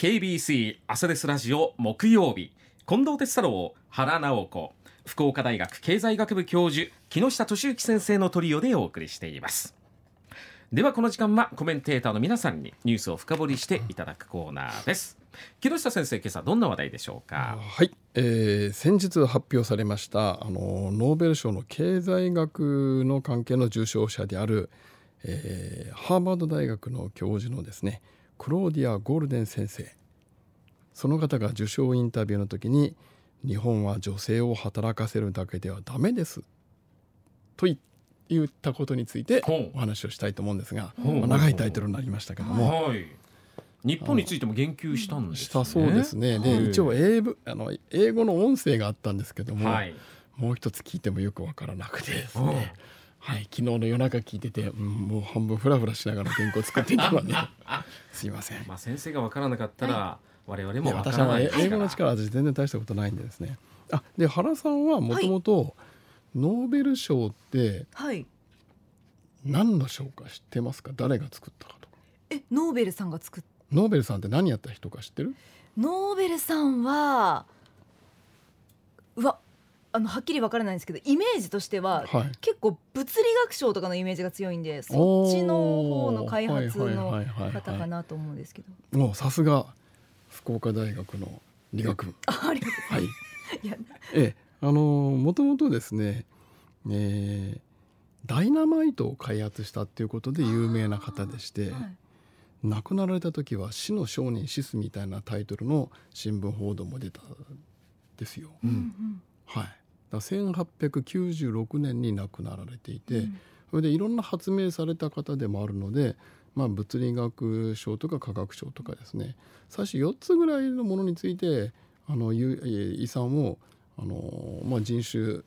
KBC 朝ですラジオ木曜日。近藤哲太郎原直子。福岡大学経済学部教授木下俊之先生のトリオでお送りしています。ではこの時間はコメンテーターの皆さんにニュースを深掘りしていただくコーナーです。木下先生今朝どんな話題でしょうか？はい、えー、先日発表されましたあのノーベル賞の経済学の関係の受賞者である、えー、ハーバード大学の教授のですねクローディア・ゴールデン先生。その方が受賞インタビューの時に日本は女性を働かせるだけではダメです。と言ったことについてお話をしたいと思うんですが、まあ、長いタイトルになりましたけども、はい、日本についても言及したんです、ね、したそうですね。で、はい、一応英語あの英語の音声があったんですけども、はい、もう一つ聞いてもよくわからなくてですね。はい、昨日の夜中聞いてて、うん、もう半分フラフラしながら原稿作っていたのですいません。まあ先生がわからなかったら、はい、我々も私は英語の力私全然大したことないんでですね。あで原さんはもともとノーベル賞って何の賞か知ってますか？誰が作ったかとか。えノーベルさんが作っノーベルさんって何やった人か知ってる？ノーベルさんはうわあのはっきりわからないんですけどイメージとしては、はい、結構物理学賞とかのイメージが強いんでそっちの方の開発の方かなと思うんですけど。もうさすが福岡大学の理学部。あありがとう。ございます、はい、ええあのもともとですね、えー、ダイナマイトを開発したっていうことで有名な方でして、はい、亡くなられた時は「死の商人死す」みたいなタイトルの新聞報道も出たんですよ。うん、はい、だ1896年に亡くなられていて、うん、それでいろんな発明された方でもあるので、まあ、物理学賞とか科学賞とかですね。最初4つぐらいのものについてあの遺産をあの、まあ、人種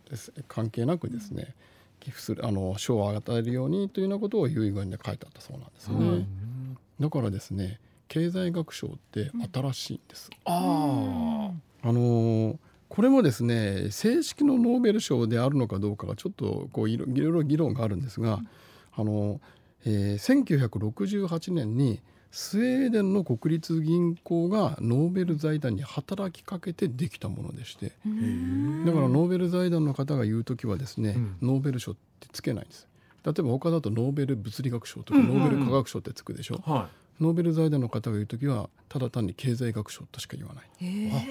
関係なくですね、寄付するあの賞を与えるようにというようなことを遺言で書いてあったそうなんですね。うん。だからですね経済学賞って新しいんです。うん、ああのこれもですね正式のノーベル賞であるのかどうかがちょっとこういろいろ議論があるんですが、うん、あの、えー、1968年にスウェーデンの国立銀行がノーベル財団に働きかけてできたものでしてだからノーベル財団の方が言う時はですね、うん、ノーベル賞ってつけないんです。例えば他だとノーベル物理学賞とかノーベル科学賞ってつくでしょ、うんうんうん、ノーベル財団の方が言う時はただ単に経済学賞としか言わない。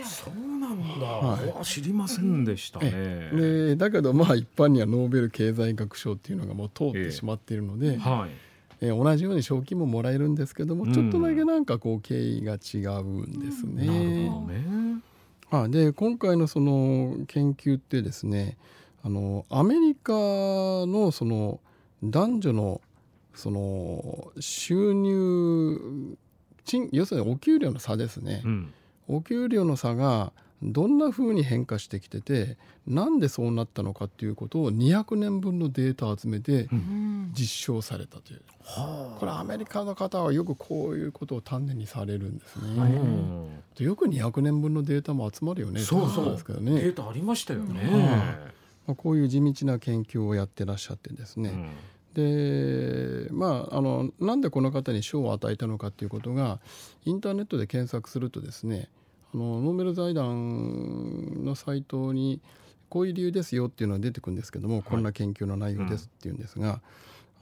あそうなんだ、はい、知りませんでしたね。でだけどまあ一般にはノーベル経済学賞っていうのがもう通ってしまっているので、はい。えー、同じように賞金ももらえるんですけども、うん、ちょっとだけなんかこう経緯が違うんですね。なるほどね。あで今回のその研究ってですねあのアメリカのその男女のその収入賃要するにお給料の差ですね、うん、お給料の差がどんなふうに変化してきててなんでそうなったのかっていうことを200年分のデータを集めて実証されたという、うん、これアメリカの方はよくこういうことを丹念にされるんですね。うん、よく200年分のデータも集まるよね。そうそう。ですけどね。データありましたよね。まあ、こういう地道な研究をやってらっしゃってですね、でまああのなんでこの方に賞を与えたのかということがインターネットで検索するとですねあのノーベル財団のサイトにこういう理由ですよっていうのが出てくるんですけども、はい、こんな研究の内容ですっていうんですが、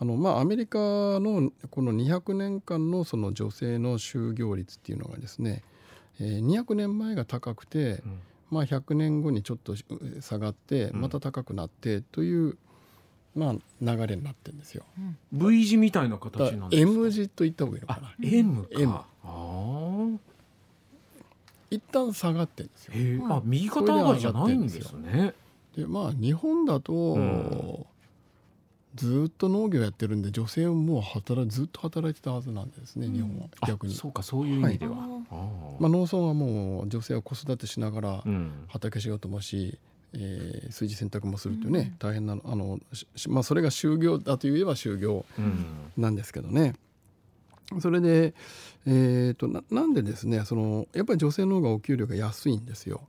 うん、あのまあ、アメリカのこの200年間のその女性の就業率っていうのがですね、えー、200年前が高くて、うん、まあ、100年後にちょっと下がってまた高くなってという、まあ、流れになってるんですよ。V 字みたいな形なんですか？M 字と言った方がいいのかな。M か。M 一旦下がってるんですよ。あ右肩上がりじゃないんですね。でまあ日本だと、うん、ずっと農業やってるんで女性ももう働ずっと働いてたはずなんですね、うん、日本は逆に。そうかそういう意味では。はい、まあ、農村はもう女性は子育てしながら畑仕事もし、えー、炊事洗濯もするというね、うん、大変なあの、まあ、それが就業だといえば就業なんですけどね。それで、えーと、ななんでですねそのやっぱり女性の方がお給料が安いんですよ。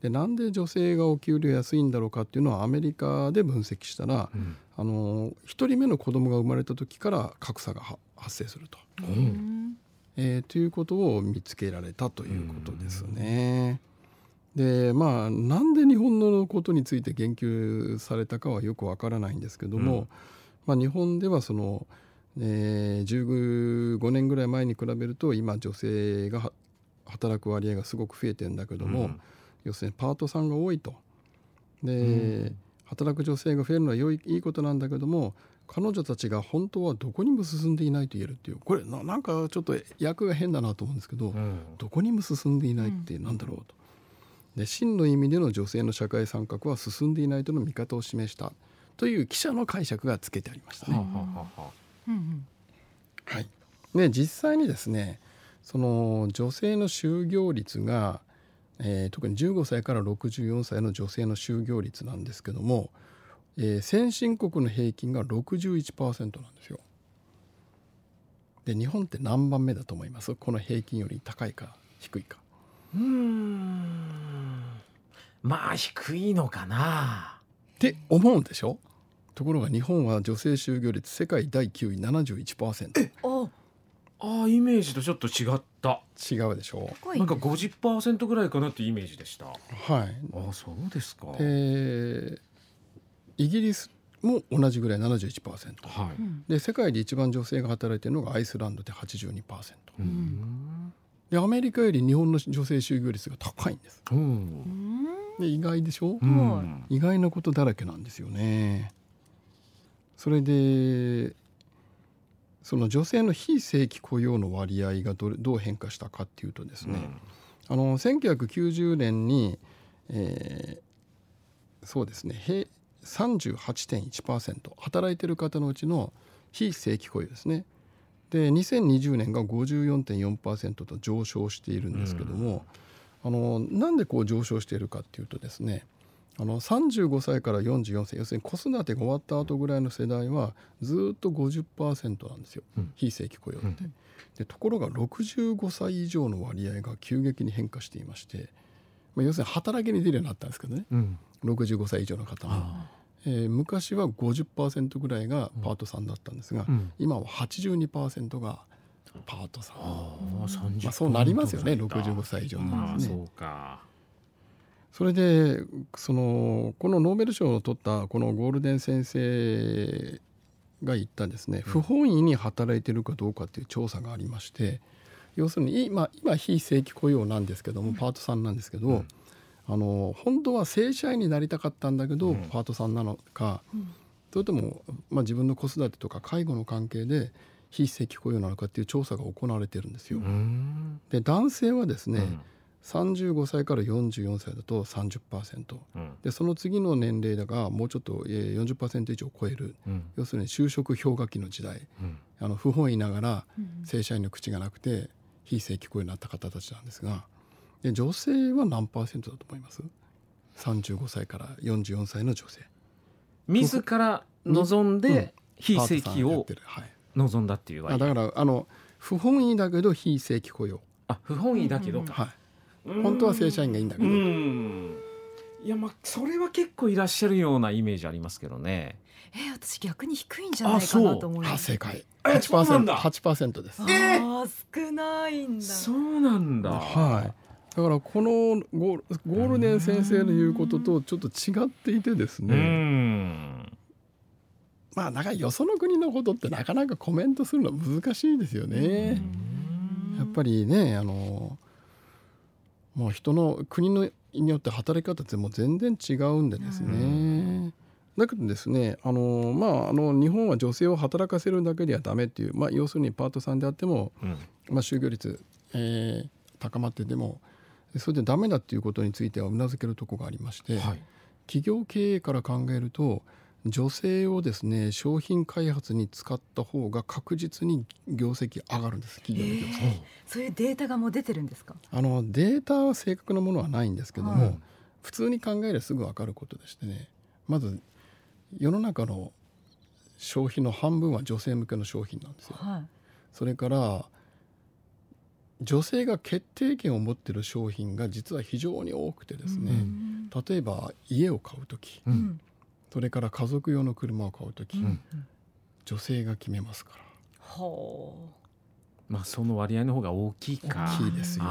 でなんで女性がお給料安いんだろうかっていうのはアメリカで分析したら、うん、あの1人目の子供が生まれた時から格差が発生すると。うんえー、ということを見つけられたということですね。でまあなんで日本のことについて言及されたかはよくわからないんですけども、うん、まあ、日本ではその、えー、15年ぐらい前に比べると今女性が働く割合がすごく増えてるんだけども、うん、要するにパートさんが多いと。で、うん、働く女性が増えるのは良いいいことなんだけども彼女たちが本当はどこにも進んでいないと言えるっていう。これななんかちょっと役が変だなと思うんですけど、うん、どこにも進んでいないって何だろうと。で真の意味での女性の社会参画は進んでいないとの見方を示したという記者の解釈がつけてありましたね。はい、で実際にですねその女性の就業率が、えー、特に15歳から64歳の女性の就業率なんですけども、えー、先進国の平均が61%なんですよ。で日本って何番目だと思います？この平均より高いか低いか。うん。まあ低いのかな。って思うんでしょ？ところが日本は女性就業率世界第9位71%ああイメージとちょっと違った。違うでしょ？うなんか50%ぐらいかなっていうイメージでした。はい。あそうですか。でイギリスも同じぐらい71%、はい、で世界で一番女性が働いているのがアイスランドで82%、うん、でアメリカより日本の女性就業率が高いんです。で意外でしょ、うん、意外なことだらけなんですよね。それでその女性の非正規雇用の割合がどどう変化したかっていうとですね、うん、あの1990年に、えー、そうですね38.1%働いてる方のうちの非正規雇用ですねで2020年が54.4%と上昇しているんですけども、うん、あのなんでこう上昇しているかっていうとですねあの35歳から44歳要するに子育てが終わった後ぐらいの世代はずっと50%なんですよ、うん、非正規雇用って。うん、でところが65歳以上の割合が急激に変化していまして、まあ、要するに働きに出るようになったんですけどね、うん、65歳以上の方も。えー、昔は50%ぐらいがパートさんだったんですが、うん、今は82%がパートさん、あまあ、そうなりますよね65歳以上なんですね。そうか。それでそのこのノーベル賞を取ったこのゴールデン先生が言ったですね、不本意に働いてるかどうかっていう調査がありまして要するに今今非正規雇用なんですけどもパートさんなんですけど、あの本当は正社員になりたかったんだけど、パートさんなのか、それとも、まあ、自分の子育てとか介護の関係で非正規雇用なのかっていう調査が行われてるんですよ。で男性はですね、うん、35歳から44歳だと30%、うん、でその次の年齢だがもうちょっと40%以上超える、うん、要するに就職氷河期の時代、うん、あの不本意ながら正社員の口がなくて非正規雇用になった方たちなんですが。で女性は何パーセントだと思います？35歳から44歳の女性。自ら望んで非正規を望んだっていう割合、だからあの不本意だけど非正規雇用。あ不本意だけど、はい。本当は正社員がいいんだけど。いやまあそれは結構いらっしゃるようなイメージありますけどね。えー、私逆に低いんじゃないかなと思います。正解。8%, 8%です。えー、少ないんだ。そうなんだ。はいだからこのゴールデン先生の言うこととちょっと違っていてですね。まあなんかよその国のことってなかなかコメントするの難しいですよね。やっぱりねあのもう人の国のによって働き方ってもう全然違うんでですね。だけどですねあの、まあ、あの日本は女性を働かせるだけではダメっていう、まあ、要するにパートさんであっても、うん、まあ、就業率、えー、高まってでもそれでダメだっていうことについてはうなずけるところがありまして、はい、企業経営から考えると女性をですね商品開発に使った方が確実に業績上がるんです企業の業績、えー、そういうデータがもう出てるんですか？あのデータは正確なものはないんですけども、はい、普通に考えればすぐ分かることでしてねまず世の中の消費の半分は女性向けの商品なんですよ。はい、それから女性が決定権を持っている商品が実は非常に多くてですね、うん、例えば家を買う時、うん、それから家族用の車を買う時、うん、女性が決めますから。まあその割合の方が大きいか。大きいですよ。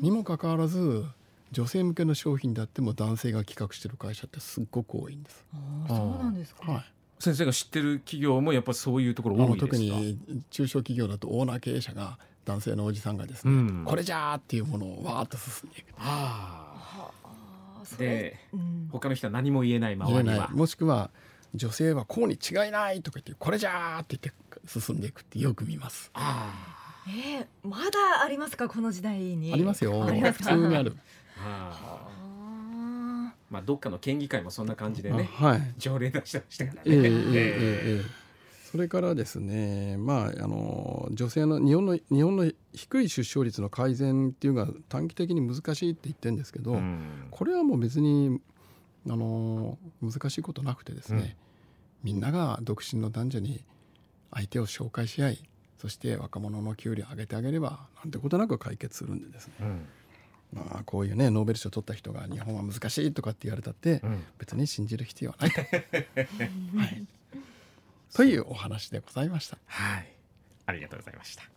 にもかかわらず女性向けの商品であっても男性が企画してる会社ってすっごく多いんです。そうなんですか、はい。先生が知ってる企業もやっぱそういうところ多いですか？特に中小企業だとオーナー経営者が男性のおじさんがですね、うん、これじゃーっていうものをわーっと進んでいく。あで、うん、他の人は何も言えない周りはもしくは女性はこうに違いないとか言ってこれじゃーって言って進んでいくってよく見ます。あえー、まだありますかこの時代に。ありますよ。普通にある。はあ。まあ、どっかの県議会もそんな感じでね、はい、条例出してましたからね。えー、えー、えー、それからですね、まあ、あの女性の日本の日本の低い出生率の改善っていうのが短期的に難しいって言ってるんですけど、うん、これはもう別にあの難しいことなくてですね、うん、みんなが独身の男女に相手を紹介し合いそして若者の給料を上げてあげればなんてことなく解決するんでですね、うん。まあ、こういうねノーベル賞を取った人が日本は難しいとかって言われたって、うん、別に信じる必要はないと。はい、というお話でございました。はい、ありがとうございました。